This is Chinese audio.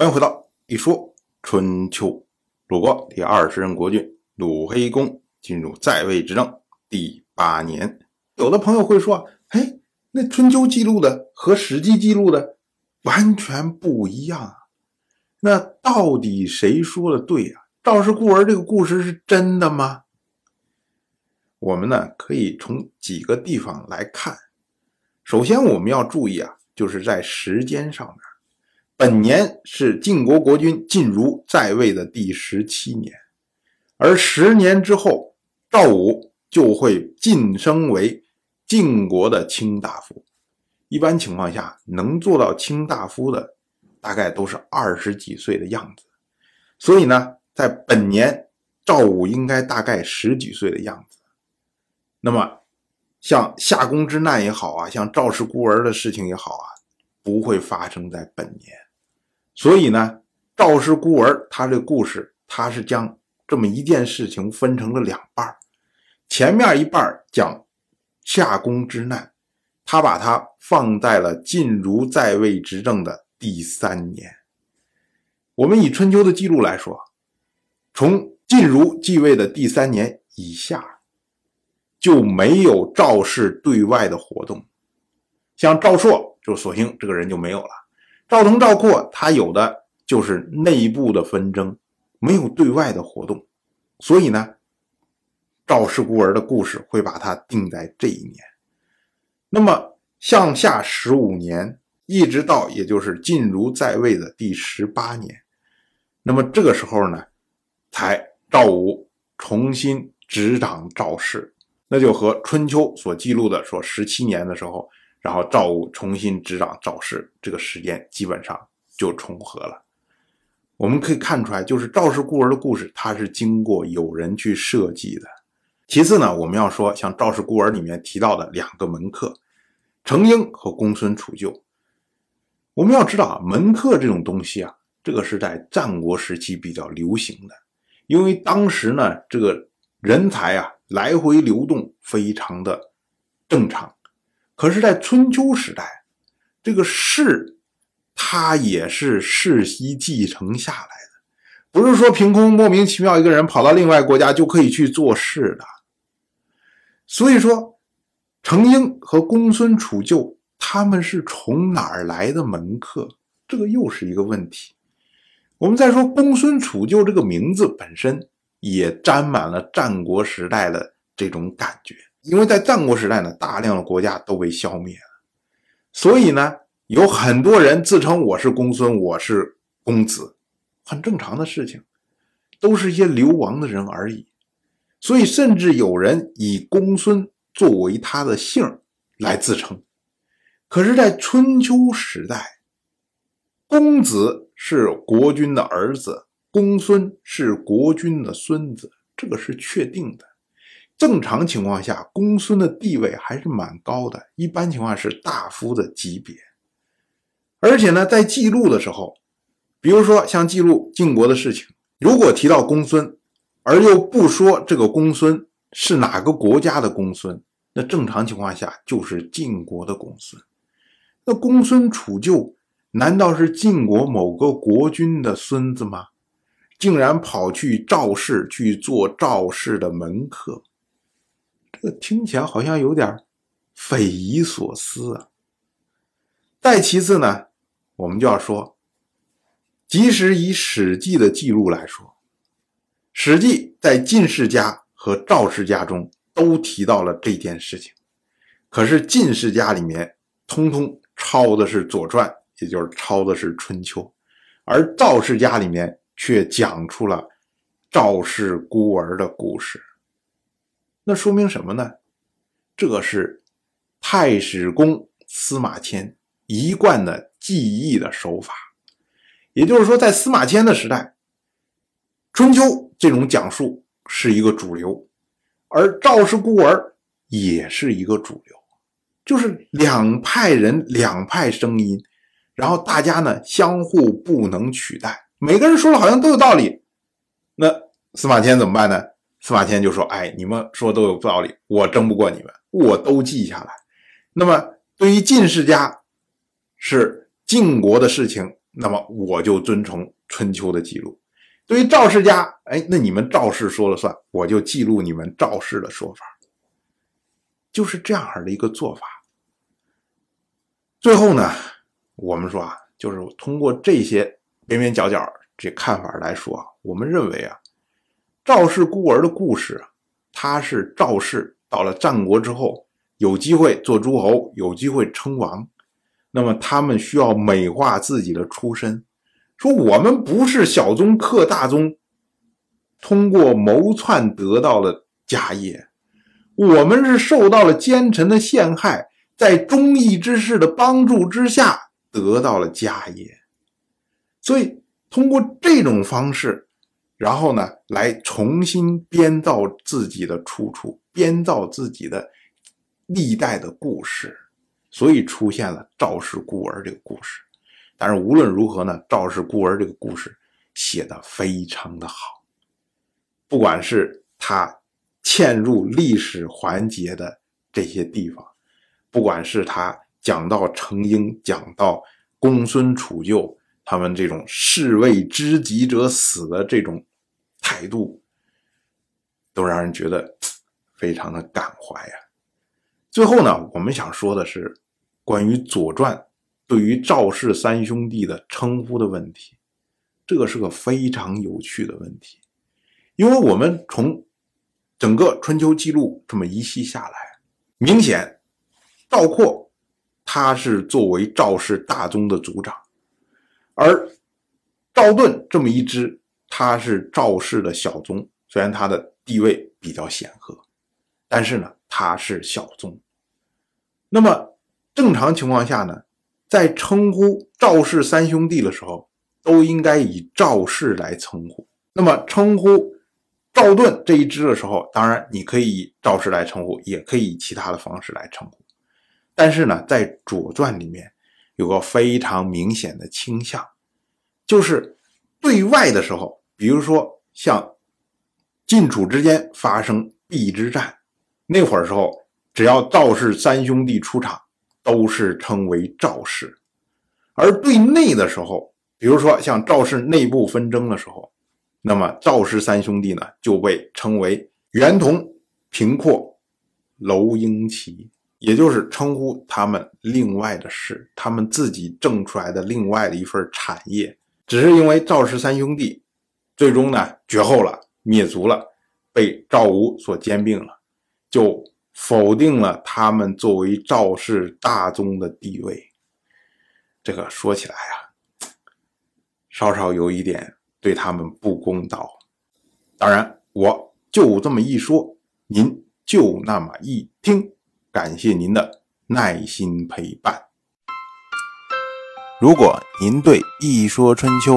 欢迎回到一说春秋。鲁国第二十任国君鲁黑公进入在位执政第八年。有的朋友会说：“哎，那春秋记录的和史记记录的完全不一样啊！那到底谁说的对呀？赵氏孤儿这个故事是真的吗？”我们呢可以从几个地方来看。首先，我们要注意啊，就是在时间上面，本年是晋国国君晋如在位的第十七年，而十年之后，赵武就会晋升为晋国的卿大夫。一般情况下，能做到卿大夫的，大概都是二十几岁的样子。所以呢，在本年，赵武应该大概十几岁的样子。那么，像夏宫之难也好啊，像赵氏孤儿的事情也好啊，不会发生在本年。所以呢，赵氏孤儿他这故事，他是将这么一件事情分成了两半前面一半讲夏宫之难，他把它放在了晋如在位执政的第三年。我们以春秋的记录来说，从晋如继位的第三年以下。就没有赵氏对外的活动，像赵朔就索性这个人就没有了。赵同、赵括他有的就是内部的纷争，没有对外的活动。所以呢，赵氏孤儿的故事会把它定在这一年。那么向下十五年，一直到也就是晋如在位的第十八年，那么这个时候呢，才赵武重新执掌赵氏。那就和春秋所记录的说十七年的时候，然后赵武重新执掌赵氏，这个时间基本上就重合了。我们可以看出来，就是赵氏孤儿的故事，它是经过有人去设计的。其次呢，我们要说像赵氏孤儿里面提到的两个门客，程婴和公孙杵臼。我们要知道啊，门客这种东西啊，这个是在战国时期比较流行的，因为当时呢，这个人才啊。来回流动非常的正常，可是，在春秋时代，这个士他也是世袭继承下来的，不是说凭空莫名其妙一个人跑到另外国家就可以去做事的。所以说，程婴和公孙杵臼他们是从哪儿来的门客？这个又是一个问题。我们再说公孙杵臼这个名字本身。也沾满了战国时代的这种感觉，因为在战国时代呢，大量的国家都被消灭了，所以呢，有很多人自称我是公孙，我是公子，很正常的事情，都是一些流亡的人而已。所以，甚至有人以公孙作为他的姓来自称。可是，在春秋时代，公子是国君的儿子。公孙是国君的孙子，这个是确定的。正常情况下，公孙的地位还是蛮高的，一般情况是大夫的级别。而且呢，在记录的时候，比如说像记录晋国的事情，如果提到公孙，而又不说这个公孙是哪个国家的公孙，那正常情况下就是晋国的公孙。那公孙杵臼难道是晋国某个国君的孙子吗？竟然跑去赵氏去做赵氏的门客，这听起来好像有点匪夷所思啊。再其次呢，我们就要说，即使以《史记》的记录来说，《史记》在晋世家和赵世家中都提到了这件事情，可是晋世家里面通通抄的是《左传》，也就是抄的是《春秋》，而赵世家里面。却讲出了赵氏孤儿的故事，那说明什么呢？这是太史公司马迁一贯的记忆的手法。也就是说，在司马迁的时代，春秋这种讲述是一个主流，而赵氏孤儿也是一个主流，就是两派人、两派声音，然后大家呢相互不能取代。每个人说的好像都有道理，那司马迁怎么办呢？司马迁就说：“哎，你们说都有道理，我争不过你们，我都记下来。那么对于晋世家，是晋国的事情，那么我就遵从春秋的记录。对于赵氏家，哎，那你们赵氏说了算，我就记录你们赵氏的说法，就是这样的一个做法。最后呢，我们说啊，就是通过这些边边角角这看法来说啊，我们认为啊，赵氏孤儿的故事啊，他是赵氏到了战国之后有机会做诸侯，有机会称王，那么他们需要美化自己的出身，说我们不是小宗克大宗，通过谋篡得到了家业，我们是受到了奸臣的陷害。在忠义之士的帮助之下得到了家业，所以通过这种方式，然后呢，来重新编造自己的出处，编造自己的历代的故事，所以出现了赵氏孤儿这个故事。但是无论如何呢，赵氏孤儿这个故事写的非常的好，不管是他嵌入历史环节的这些地方。不管是他讲到程婴，讲到公孙杵臼，他们这种士为知己者死的这种态度，都让人觉得 非常的感怀呀。最后呢，我们想说的是关于《左传》对于赵氏三兄弟的称呼的问题，这个是个非常有趣的问题，因为我们从整个春秋记录这么一系下来，明显。赵括，他是作为赵氏大宗的族长，而赵盾这么一支，他是赵氏的小宗。虽然他的地位比较显赫，但是呢，他是小宗。那么正常情况下呢，在称呼赵氏三兄弟的时候，都应该以赵氏来称呼。那么称呼赵盾这一支的时候，当然你可以以赵氏来称呼，也可以以其他的方式来称呼。但是呢，在《左传》里面有个非常明显的倾向，就是对外的时候，比如说像晋楚之间发生邲之战那会儿时候，只要赵氏三兄弟出场，都是称为赵氏；而对内的时候，比如说像赵氏内部纷争的时候，那么赵氏三兄弟呢就被称为袁同、平阔、娄婴齐。也就是称呼他们另外的氏，他们自己挣出来的另外的一份产业，只是因为赵氏三兄弟最终呢绝后了，灭族了，被赵吴所兼并了，就否定了他们作为赵氏大宗的地位。这个说起来啊，稍稍有一点对他们不公道。当然，我就这么一说，您就那么一听。感谢您的耐心陪伴。如果您对《一说春秋》